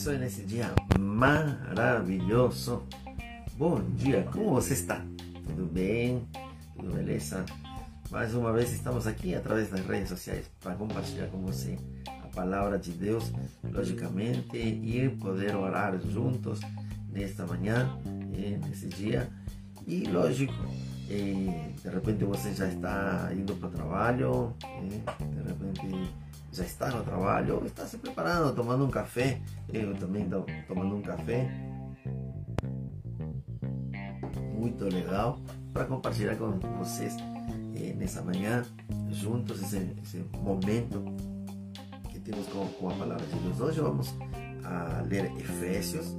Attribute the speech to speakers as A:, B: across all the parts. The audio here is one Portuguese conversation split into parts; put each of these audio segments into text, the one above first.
A: abençoe nesse dia maravilhoso. Bom dia, como você está? Tudo bem? Tudo beleza? Mais uma vez estamos aqui através das redes sociais para compartilhar com você a palavra de Deus, logicamente, e poder orar juntos nesta manhã, nesse dia. E lógico, de repente você já está indo para o trabalho, de repente já está no trabalho ou está se preparando, tomando um café. Eu também estou tomando um café. Muito legal para compartilhar com vocês eh, nessa manhã, juntos, esse, esse, momento que temos com, com a palavra de Deus. Hoje vamos a ler Efésios,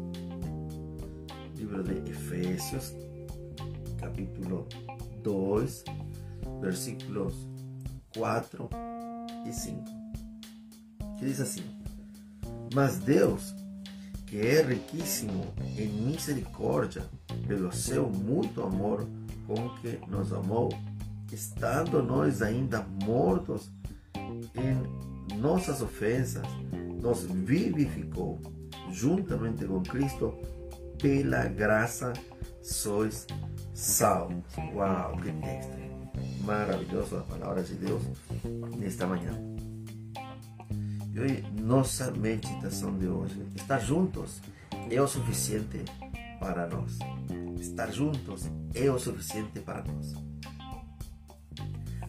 A: livro de Efésios, capítulo 2, versículos 4 e 5 diz assim: Mas Deus, que é riquíssimo em misericórdia, pelo seu muito amor com que nos amou, estando nós ainda mortos em nossas ofensas, nos vivificou juntamente com Cristo, pela graça sois salvos. Uau, que texto! Maravilhoso a palavra de Deus nesta manhã. E nossa meditação de hoje, estar juntos é o suficiente para nós. Estar juntos é o suficiente para nós.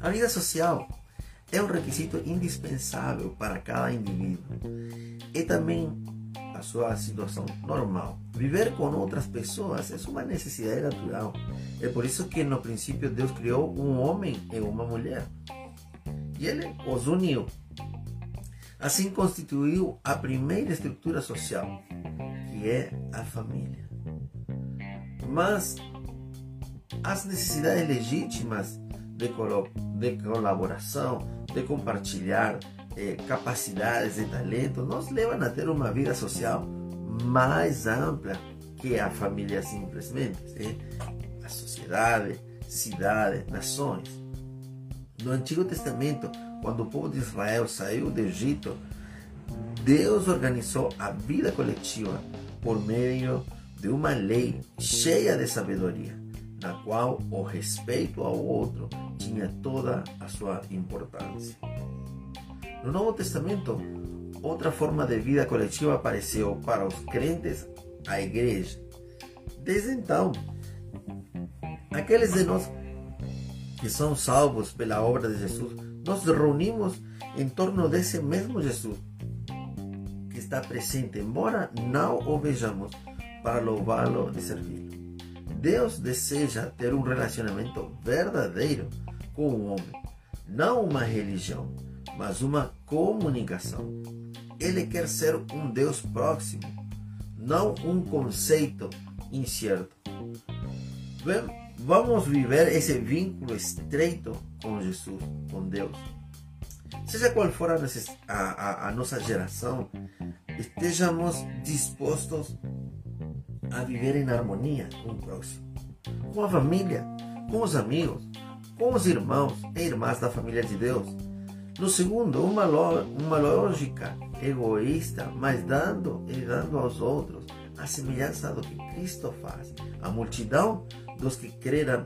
A: A vida social é um requisito indispensável para cada indivíduo. E também a sua situação normal. Viver com outras pessoas é uma necessidade natural. É por isso que no princípio Deus criou um homem e uma mulher. E ele os uniu Assim constituiu a primeira estrutura social, que é a família. Mas as necessidades legítimas de, de colaboração, de compartilhar eh, capacidades e talentos, nos levam a ter uma vida social mais ampla que a família simplesmente. ¿sí? A sociedade, cidades, nações. No Antigo Testamento, quando o povo de Israel saiu do Egito, Deus organizou a vida coletiva por meio de uma lei cheia de sabedoria, na qual o respeito ao outro tinha toda a sua importância. No Novo Testamento, outra forma de vida coletiva apareceu para os crentes, a igreja. Desde então, aqueles de nós que são salvos pela obra de Jesus nos reunimos em torno desse mesmo Jesus que está presente, embora não o vejamos, para louvá-lo e servi-lo. Deus deseja ter um relacionamento verdadeiro com o homem, não uma religião, mas uma comunicação. Ele quer ser um Deus próximo, não um conceito incerto. Vamos viver esse vínculo estreito com Jesus, com Deus. Seja qual for a, a, a nossa geração, estejamos dispostos a viver em harmonia com o próximo, com a família, com os amigos, com os irmãos e irmãs da família de Deus. No segundo, uma, uma lógica egoísta, mas dando e dando aos outros a semelhança do que Cristo faz. A multidão dos que creram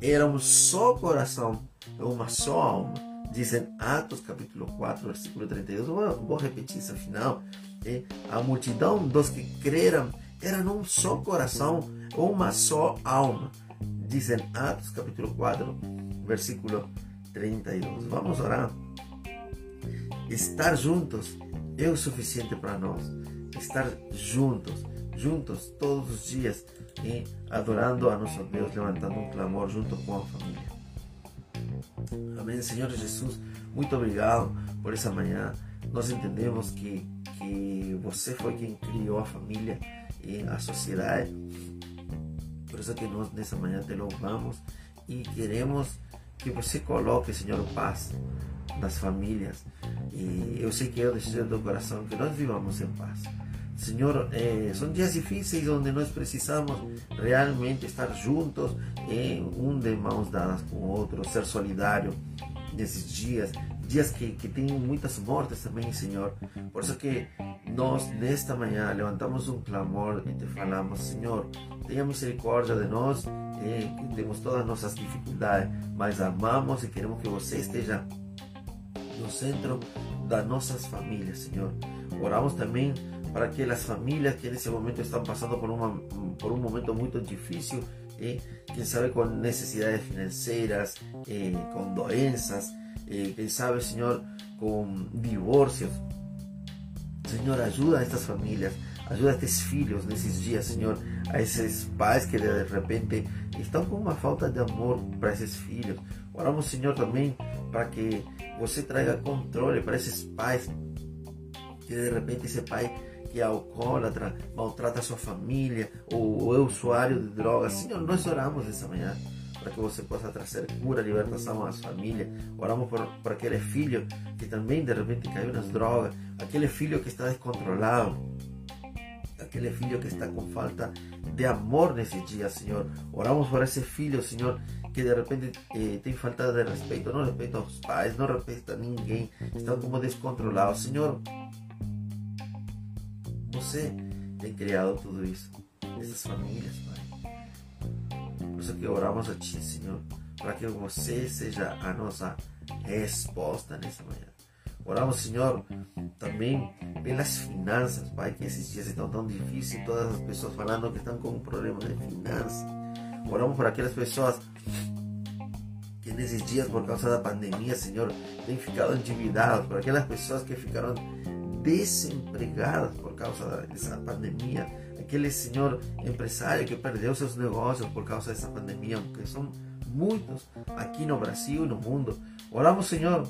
A: era um só coração, uma só alma. Dizem Atos capítulo 4, versículo 32. Vou, vou repetir esse final. É, a multidão dos que creram era um só coração, uma só alma. Dizem Atos capítulo 4, versículo 32. Vamos orar. Estar juntos é o suficiente para nós. Estar juntos, juntos todos os dias e adorando a nosso Deus, levantando um clamor junto com a família. Amém. Senhor Jesus, muito obrigado por essa manhã. Nós entendemos que, que você foi quem criou a família e a sociedade. Por isso que nós nessa manhã te louvamos e queremos que você coloque, Senhor, paz nas famílias. E eu sei que é o desejo do coração que nós vivamos em paz. Senhor, eh, são dias difíceis onde nós precisamos realmente estar juntos, em um de mãos dadas com o outro, ser solidário nesses dias dias que, que tem muitas mortes também, Senhor. Por isso que nós, nesta manhã, levantamos um clamor e te falamos, Senhor, tenha misericórdia de nós, eh, temos todas as nossas dificuldades, mas amamos e queremos que você esteja no centro das nossas famílias, Senhor. Oramos também para que las familias que en ese momento están pasando por un, por un momento muy difícil, eh, quién sabe con necesidades financieras, eh, con dolencias, eh, quién sabe, Señor, con divorcios. Señor, ayuda a estas familias, ayuda a estos hijos en esos días, Señor, a esos padres que de repente están con una falta de amor para esos hijos Oramos, señor también para que você traiga controle para esos pais que de repente ese pai que é alcoólatra, maltrata a sua família ou, é usuário de drogas. Senhor, nós oramos essa manhã para que você possa trazer cura, libertação às famílias. Oramos por, por aquele filho que também de repente caiu nas drogas, aquele filho que está descontrolado, aquele filho que está com falta de amor nesse dia, Senhor. Oramos por esse filho, Senhor, que de repente eh, tem falta de respeito, não respeita aos pais, não respeita ninguém, estão como descontrolados. Senhor, você tem criado tudo isso, essas famílias, Pai. Por isso que oramos a Ti, Senhor, para que você seja a nossa resposta nessa manhã. Oramos, Senhor, também pelas finanças, Pai, que esses dias estão tão difíceis, todas as pessoas falando que estão com um problema de finanças. Oramos por aquelas pessoas que nesses dias, por causa da pandemia, Senhor, têm ficado endividados, por aquelas pessoas que ficaram desempregadas por causa dessa pandemia, aquele senhor empresário que perdeu seus negócios por causa dessa pandemia, que são muitos aqui no Brasil e no mundo. Oramos, Senhor,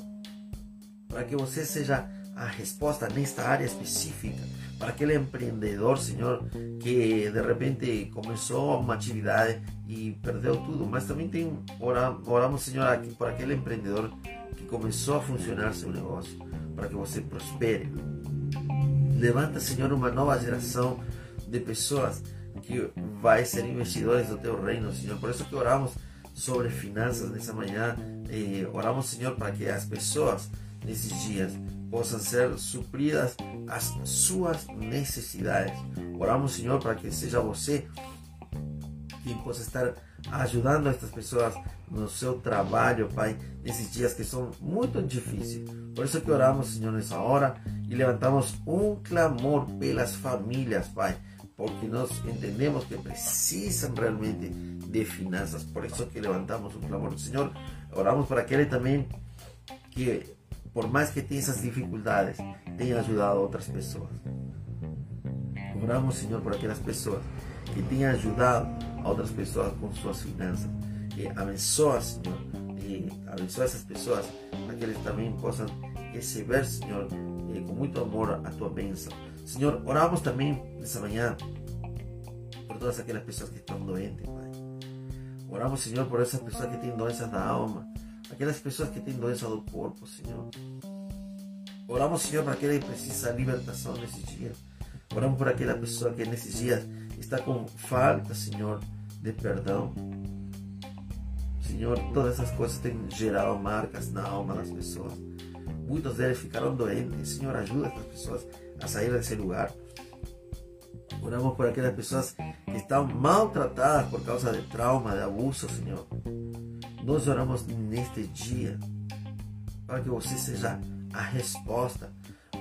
A: para que você seja a resposta nesta área específica, para aquele empreendedor, Senhor, que de repente começou uma atividade e perdeu tudo, mas também tem oramos, Senhor, por aquele empreendedor que começou a funcionar seu negócio, para que você prospere. Levanta, Senhor, uma nova geração de pessoas que vai ser investidores do teu reino, Senhor. Por isso que oramos sobre finanças nessa manhã. Oramos, Senhor, para que as pessoas nesses dias possam ser supridas as suas necessidades. Oramos, Senhor, para que seja você quem possa estar ajudando estas pessoas no seu trabalho, Pai, nesses dias que são muito difíceis. Por isso que oramos, Senhor, nessa hora y levantamos un clamor de las familias, Padre, porque nos entendemos que precisan realmente de finanzas. Por eso que levantamos un clamor. Señor, oramos para que Él también, que por más que tenga esas dificultades, tenga ayudado a otras personas. Oramos, Señor, por aquellas personas que tengan ayudado a otras personas con sus finanzas. Que eh, abenzoa, Señor, eh, abenzoa a esas personas para que ellos también puedan ese ver, Señor, muito amor a tua bênção. Senhor, oramos também nessa manhã por todas aquelas pessoas que estão doentes, Pai. Oramos, Senhor, por essas pessoas que têm doenças da alma, aquelas pessoas que têm doença do corpo, Senhor. Oramos, Senhor, para aquele que precisa de libertação nesses dias. Oramos por aquela pessoa que nesses dias está com falta, Senhor, de perdão. Senhor, todas essas coisas têm gerado marcas na alma das pessoas. Muitos deles ficaram doentes. Senhor, ajuda essas pessoas a sair desse lugar. Oramos por aquelas pessoas que estão maltratadas por causa de trauma, de abuso, Senhor. Nós oramos neste dia para que você seja a resposta.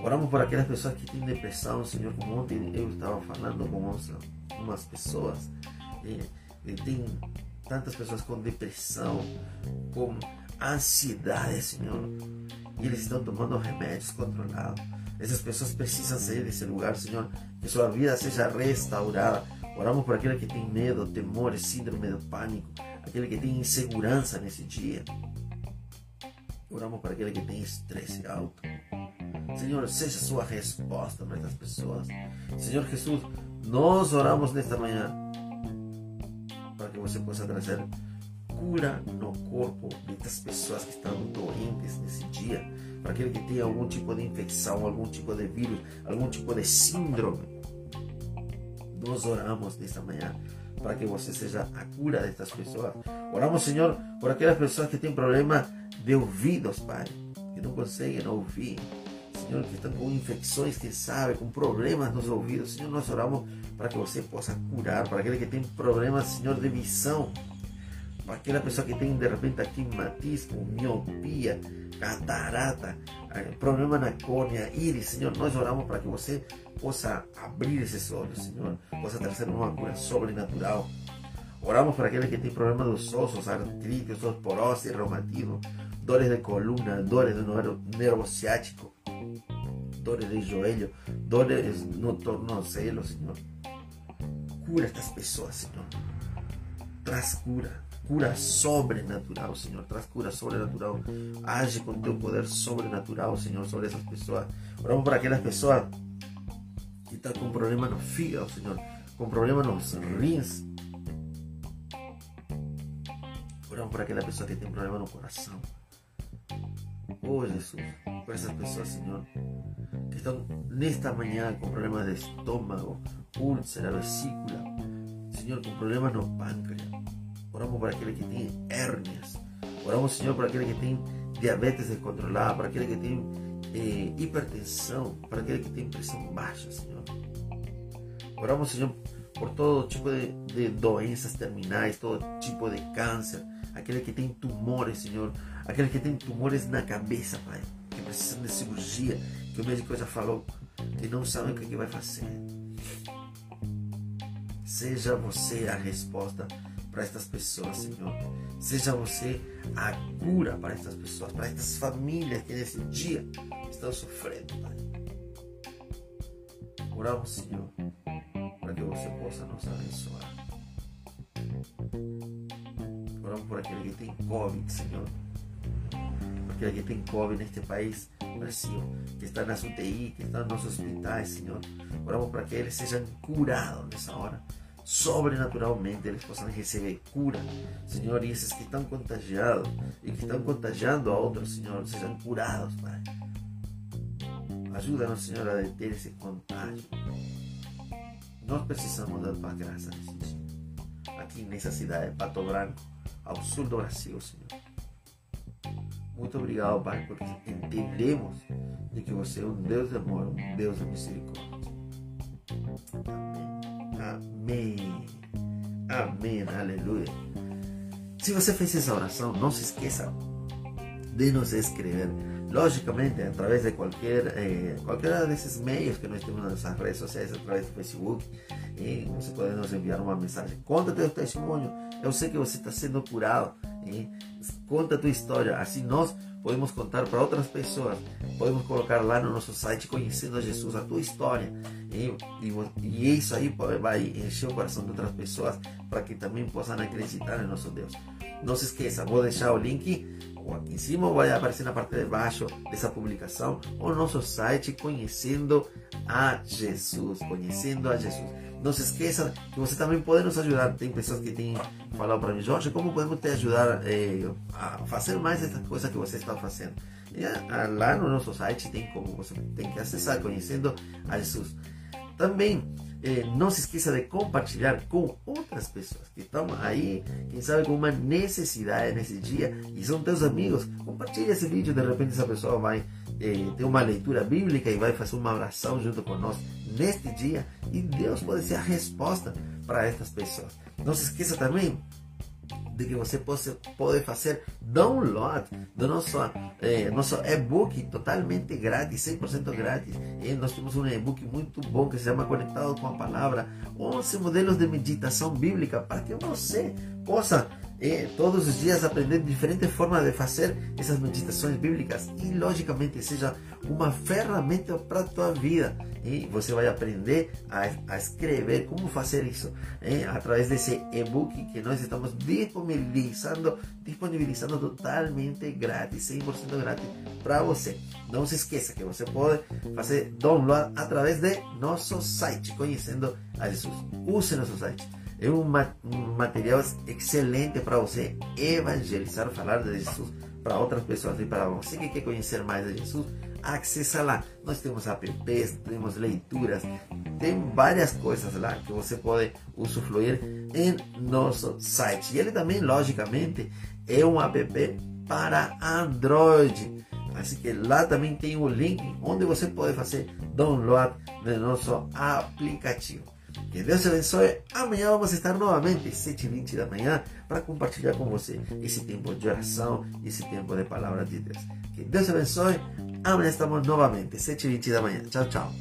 A: Oramos por aquelas pessoas que têm depressão, Senhor, como ontem eu estava falando com umas pessoas. E, e tem tantas pessoas com depressão, com ansiedade, Senhor. E eles estão tomando remédios controlados. Essas pessoas precisam sair desse lugar, Senhor. Que sua vida seja restaurada. Oramos por aquele que tem medo, temor, síndrome do pânico. Aquele que tem insegurança nesse dia. Oramos por aquele que tem estresse alto. Senhor, seja sua resposta para essas pessoas. Senhor Jesus, nós oramos nesta manhã para que você possa trazer cura no corpo das pessoas que estão doentes nesse dia, para aquele que tem algum tipo de infecção, algum tipo de vírus, algum tipo de síndrome. Nós oramos nesta manhã para que você seja a cura destas pessoas. Oramos, Senhor, por aquelas pessoas que têm problema de ouvidos, Pai. Que não conseguem ouvir, Senhor, que estão com infecções, quem sabe, com problemas nos ouvidos. Senhor, nós oramos para que você possa curar, para aquele que tem problemas, Senhor, de visão, aquela pessoa que tem de repente astigmatismo, miopia, catarata, eh, problema na córnea, íris, Senhor, nós oramos para que você possa abrir esses olhos, Senhor, possa trazer uma cura sobrenatural. Oramos para aquele que tem problema dos ossos, artrite, osteoporose, reumatismo, dores de coluna, dores do nervo ciático, dores de joelho, dores no tornozelo, Senhor. Cura estas pessoas, Senhor. Traz cura, cura sobrenatural, Senhor. Traz cura sobrenatural. Age com teu poder sobrenatural, Senhor, sobre essas pessoas. Oramos para aquelas pessoas que estão com problema no fígado, Senhor, com problema nos rins. Oramos para aquela pessoa que tem problema no coração. Oh Jesus, por essas pessoas, Senhor, que estão nesta manhã com problemas de estômago, úlcera, vesícula, Senhor, com problemas no pâncreas. Oramos para aquele que tem hérnias. Oramos, Senhor, para aquele que tem diabetes descontrolada, para aquele que tem eh, hipertensão, para aquele que tem pressão baixa, Senhor. Oramos, Senhor, por todo tipo de, de doenças terminais, todo tipo de câncer, aquele que tem tumores, Senhor, aquele que tem tumores na cabeça, Pai, que precisam de cirurgia, que o médico já falou, que não sabem o que, que vai fazer. Seja você a resposta para estas pessoas, Senhor. Seja você a cura para estas pessoas, para estas famílias que nesse dia estão sofrendo, Pai. Oramos, Senhor, para que você possa nos abençoar. Oramos por aquele que tem Covid, Senhor. Por aquele que tem Covid neste país, Brasil, que está nas UTI, que está nos hospitais, Senhor. Oramos para que eles sejam curados nessa hora sobrenaturalmente eles possam receber cura, Senhor, e esses que estão contagiados e que estão contagiando a outros, Senhor, sejam curados, Pai. Ajuda-nos, Senhor, a deter esse contágio. Nós precisamos da tua graça dia. Aqui nessa cidade de Pato Branco, ao sul do Brasil, Senhor. Muito obrigado, Pai, porque entendemos de que você é um Deus de amor, um Deus de misericórdia. Amém. Amém. Aleluia. Se você fez essa oração, não se esqueça de nos escrever. Logicamente, através de qualquer, eh, qualquer desses meios que nós temos nas redes sociais, através do Facebook, eh, você pode nos enviar uma mensagem. Conta teu testemunho. Eu sei que você está sendo curado. Eh, conta tua história. Assim nós podemos contar para outras pessoas, podemos colocar lá no nosso site Conhecendo a Jesus, a tua história. E, e, e isso aí vai encher o coração de outras pessoas para que também possam acreditar em nosso Deus. Não se esqueça, vou deixar o link aqui em cima vai aparecer na parte de baixo dessa publicação o nosso site Conhecendo a Jesus. Conhecendo a Jesus. Não se esqueça que você também pode nos ajudar. Tem pessoas que têm falado para mim, Jorge, como podemos te ajudar eh, a fazer mais essa coisa que você está fazendo? E, ah, lá no nosso site tem como você tem que acessar, conhecendo a Jesus. Também eh, não se esqueça de compartilhar com outras pessoas que estão aí, quem sabe com uma necessidade nesse dia e são teus amigos. Compartilhe esse vídeo, de repente essa pessoa vai eh, ter uma leitura bíblica e vai fazer uma oração junto conosco neste dia e Deus pode ser a resposta para estas pessoas. Não se esqueça também de que você pode, pode fazer download do nosso, eh, nosso e-book totalmente grátis, 100% grátis. E nós temos um e-book muito bom que se chama Conectado com a Palavra, 11 modelos de meditação bíblica para que você possa eh, todos os dias aprender diferentes formas de fazer essas meditações bíblicas e logicamente seja uma ferramenta para a tua vida e você vai aprender a, a escrever como fazer isso é, através desse e-book que nós estamos disponibilizando, disponibilizando totalmente grátis, 100% grátis para você. Não se esqueça que você pode fazer download através de nosso site, conhecendo a Jesus. Use nosso site. É um, material excelente para você evangelizar, falar de Jesus para outras pessoas e para você que quer conhecer mais de Jesus acessa lá. Nós temos apps, temos leituras, tem várias coisas lá que você pode usufruir em nosso site. E ele também, logicamente, é um app para Android. Assim que lá também tem o link onde você pode fazer download do nosso aplicativo. Que Deus te abençoe. Amanhã vamos estar novamente, 7h20 da manhã, para compartilhar com você esse tempo de oração, esse tempo de palavra de Deus. Que Deus te abençoe. Amanhã estamos novamente, 7h20 da manhã. Tchau, tchau.